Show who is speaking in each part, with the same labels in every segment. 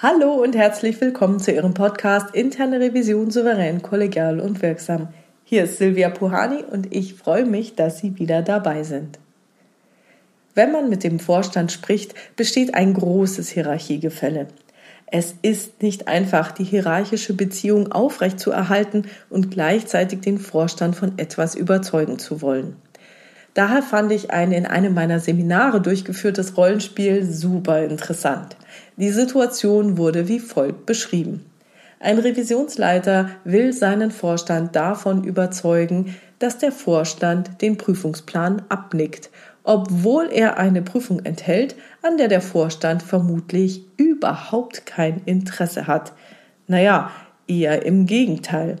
Speaker 1: Hallo und herzlich willkommen zu Ihrem Podcast Interne Revision souverän, kollegial und wirksam. Hier ist Silvia Puhani und ich freue mich, dass Sie wieder dabei sind. Wenn man mit dem Vorstand spricht, besteht ein großes Hierarchiegefälle. Es ist nicht einfach, die hierarchische Beziehung aufrecht zu erhalten und gleichzeitig den Vorstand von etwas überzeugen zu wollen. Daher fand ich ein in einem meiner Seminare durchgeführtes Rollenspiel super interessant. Die Situation wurde wie folgt beschrieben. Ein Revisionsleiter will seinen Vorstand davon überzeugen, dass der Vorstand den Prüfungsplan abnickt, obwohl er eine Prüfung enthält, an der der Vorstand vermutlich überhaupt kein Interesse hat. Naja, eher im Gegenteil.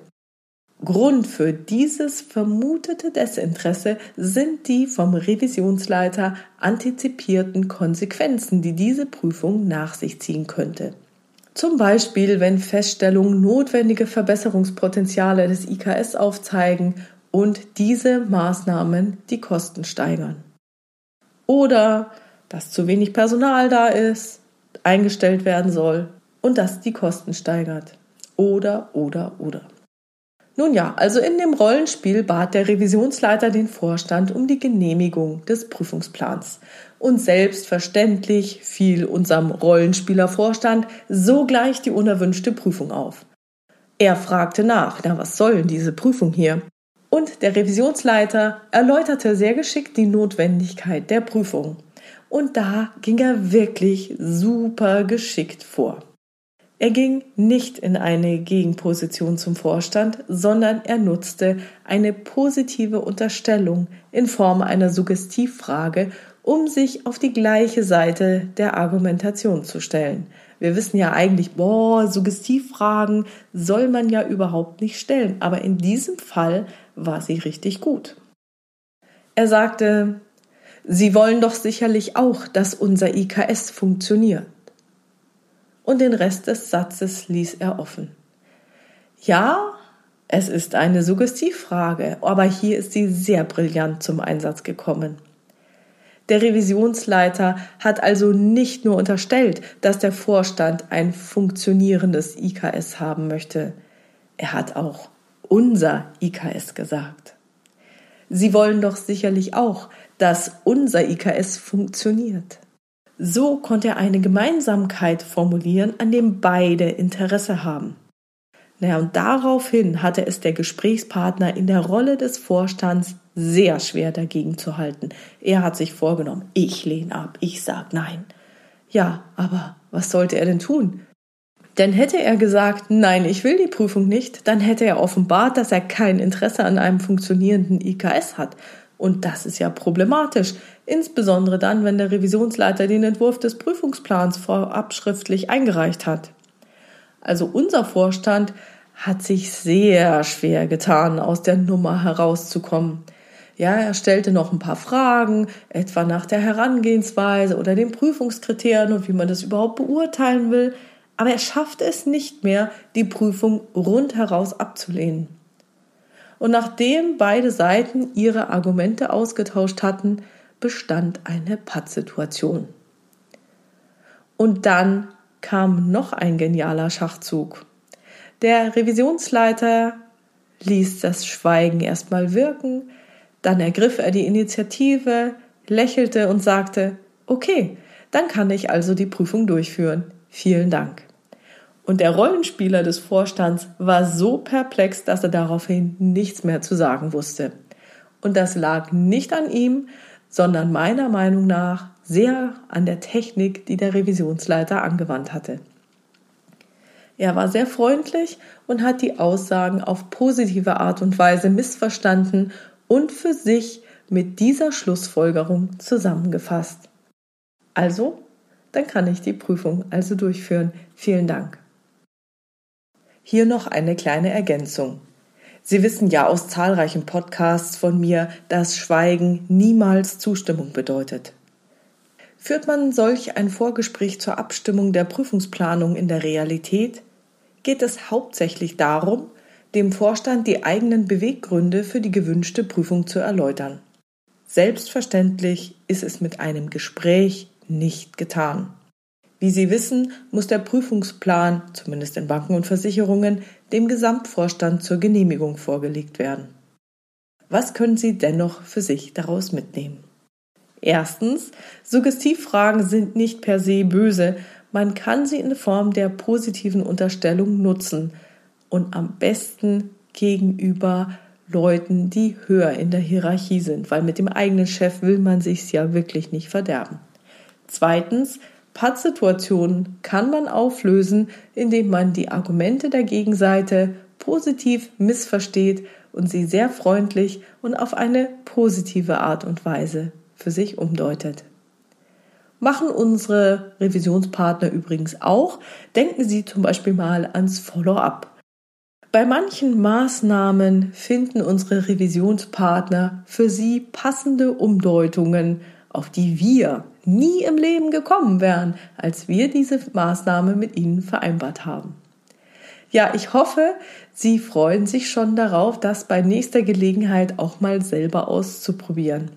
Speaker 1: Grund für dieses vermutete Desinteresse sind die vom Revisionsleiter antizipierten Konsequenzen, die diese Prüfung nach sich ziehen könnte. Zum Beispiel, wenn Feststellungen notwendige Verbesserungspotenziale des IKS aufzeigen und diese Maßnahmen die Kosten steigern. Oder dass zu wenig Personal da ist, eingestellt werden soll und das die Kosten steigert. Oder, oder, oder. Nun ja, also in dem Rollenspiel bat der Revisionsleiter den Vorstand um die Genehmigung des Prüfungsplans. Und selbstverständlich fiel unserem Rollenspielervorstand sogleich die unerwünschte Prüfung auf. Er fragte nach, na was soll denn diese Prüfung hier? Und der Revisionsleiter erläuterte sehr geschickt die Notwendigkeit der Prüfung. Und da ging er wirklich super geschickt vor. Er ging nicht in eine Gegenposition zum Vorstand, sondern er nutzte eine positive Unterstellung in Form einer Suggestivfrage, um sich auf die gleiche Seite der Argumentation zu stellen. Wir wissen ja eigentlich, boah, Suggestivfragen soll man ja überhaupt nicht stellen, aber in diesem Fall war sie richtig gut. Er sagte, Sie wollen doch sicherlich auch, dass unser IKS funktioniert und den Rest des Satzes ließ er offen. Ja, es ist eine Suggestivfrage, aber hier ist sie sehr brillant zum Einsatz gekommen. Der Revisionsleiter hat also nicht nur unterstellt, dass der Vorstand ein funktionierendes IKS haben möchte, er hat auch unser IKS gesagt. Sie wollen doch sicherlich auch, dass unser IKS funktioniert. So konnte er eine Gemeinsamkeit formulieren, an dem beide Interesse haben. Naja, und daraufhin hatte es der Gesprächspartner in der Rolle des Vorstands sehr schwer dagegen zu halten. Er hat sich vorgenommen, ich lehne ab, ich sag nein. Ja, aber was sollte er denn tun? Denn hätte er gesagt, nein, ich will die Prüfung nicht, dann hätte er offenbart, dass er kein Interesse an einem funktionierenden IKS hat. Und das ist ja problematisch, insbesondere dann, wenn der Revisionsleiter den Entwurf des Prüfungsplans vorab schriftlich eingereicht hat. Also unser Vorstand hat sich sehr schwer getan, aus der Nummer herauszukommen. Ja, er stellte noch ein paar Fragen, etwa nach der Herangehensweise oder den Prüfungskriterien und wie man das überhaupt beurteilen will, aber er schaffte es nicht mehr, die Prüfung rundheraus abzulehnen. Und nachdem beide Seiten ihre Argumente ausgetauscht hatten, bestand eine Pattsituation. Und dann kam noch ein genialer Schachzug. Der Revisionsleiter ließ das Schweigen erstmal wirken, dann ergriff er die Initiative, lächelte und sagte, okay, dann kann ich also die Prüfung durchführen. Vielen Dank. Und der Rollenspieler des Vorstands war so perplex, dass er daraufhin nichts mehr zu sagen wusste. Und das lag nicht an ihm, sondern meiner Meinung nach sehr an der Technik, die der Revisionsleiter angewandt hatte. Er war sehr freundlich und hat die Aussagen auf positive Art und Weise missverstanden und für sich mit dieser Schlussfolgerung zusammengefasst. Also, dann kann ich die Prüfung also durchführen. Vielen Dank. Hier noch eine kleine Ergänzung. Sie wissen ja aus zahlreichen Podcasts von mir, dass Schweigen niemals Zustimmung bedeutet. Führt man solch ein Vorgespräch zur Abstimmung der Prüfungsplanung in der Realität, geht es hauptsächlich darum, dem Vorstand die eigenen Beweggründe für die gewünschte Prüfung zu erläutern. Selbstverständlich ist es mit einem Gespräch nicht getan. Wie Sie wissen, muss der Prüfungsplan, zumindest in Banken und Versicherungen, dem Gesamtvorstand zur Genehmigung vorgelegt werden. Was können Sie dennoch für sich daraus mitnehmen? Erstens, Suggestivfragen sind nicht per se böse, man kann sie in Form der positiven Unterstellung nutzen und am besten gegenüber Leuten, die höher in der Hierarchie sind, weil mit dem eigenen Chef will man sich's ja wirklich nicht verderben. Zweitens, Pattsituationen kann man auflösen, indem man die Argumente der Gegenseite positiv missversteht und sie sehr freundlich und auf eine positive Art und Weise für sich umdeutet. Machen unsere Revisionspartner übrigens auch. Denken Sie zum Beispiel mal ans Follow-up. Bei manchen Maßnahmen finden unsere Revisionspartner für Sie passende Umdeutungen, auf die wir nie im Leben gekommen wären, als wir diese Maßnahme mit Ihnen vereinbart haben. Ja, ich hoffe, Sie freuen sich schon darauf, das bei nächster Gelegenheit auch mal selber auszuprobieren.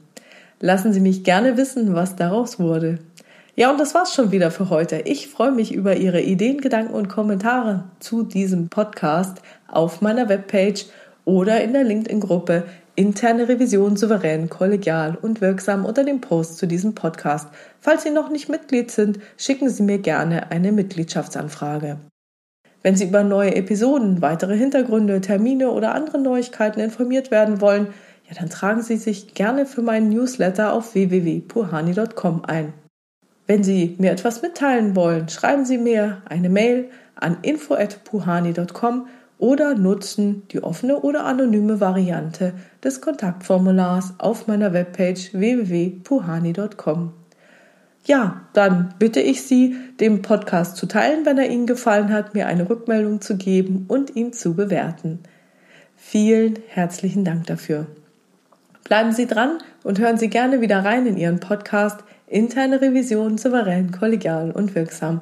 Speaker 1: Lassen Sie mich gerne wissen, was daraus wurde. Ja, und das war's schon wieder für heute. Ich freue mich über Ihre Ideen, Gedanken und Kommentare zu diesem Podcast auf meiner Webpage oder in der LinkedIn-Gruppe Interne Revision souverän, kollegial und wirksam unter dem Post zu diesem Podcast. Falls Sie noch nicht Mitglied sind, schicken Sie mir gerne eine Mitgliedschaftsanfrage. Wenn Sie über neue Episoden, weitere Hintergründe, Termine oder andere Neuigkeiten informiert werden wollen, ja, dann tragen Sie sich gerne für meinen Newsletter auf www.puhani.com ein. Wenn Sie mir etwas mitteilen wollen, schreiben Sie mir eine Mail an info@puhani.com oder nutzen die offene oder anonyme Variante des Kontaktformulars auf meiner Webpage www.puhani.com. Ja, dann bitte ich Sie, den Podcast zu teilen, wenn er Ihnen gefallen hat, mir eine Rückmeldung zu geben und ihn zu bewerten. Vielen herzlichen Dank dafür. Bleiben Sie dran und hören Sie gerne wieder rein in Ihren Podcast Interne Revision souverän, kollegial und wirksam.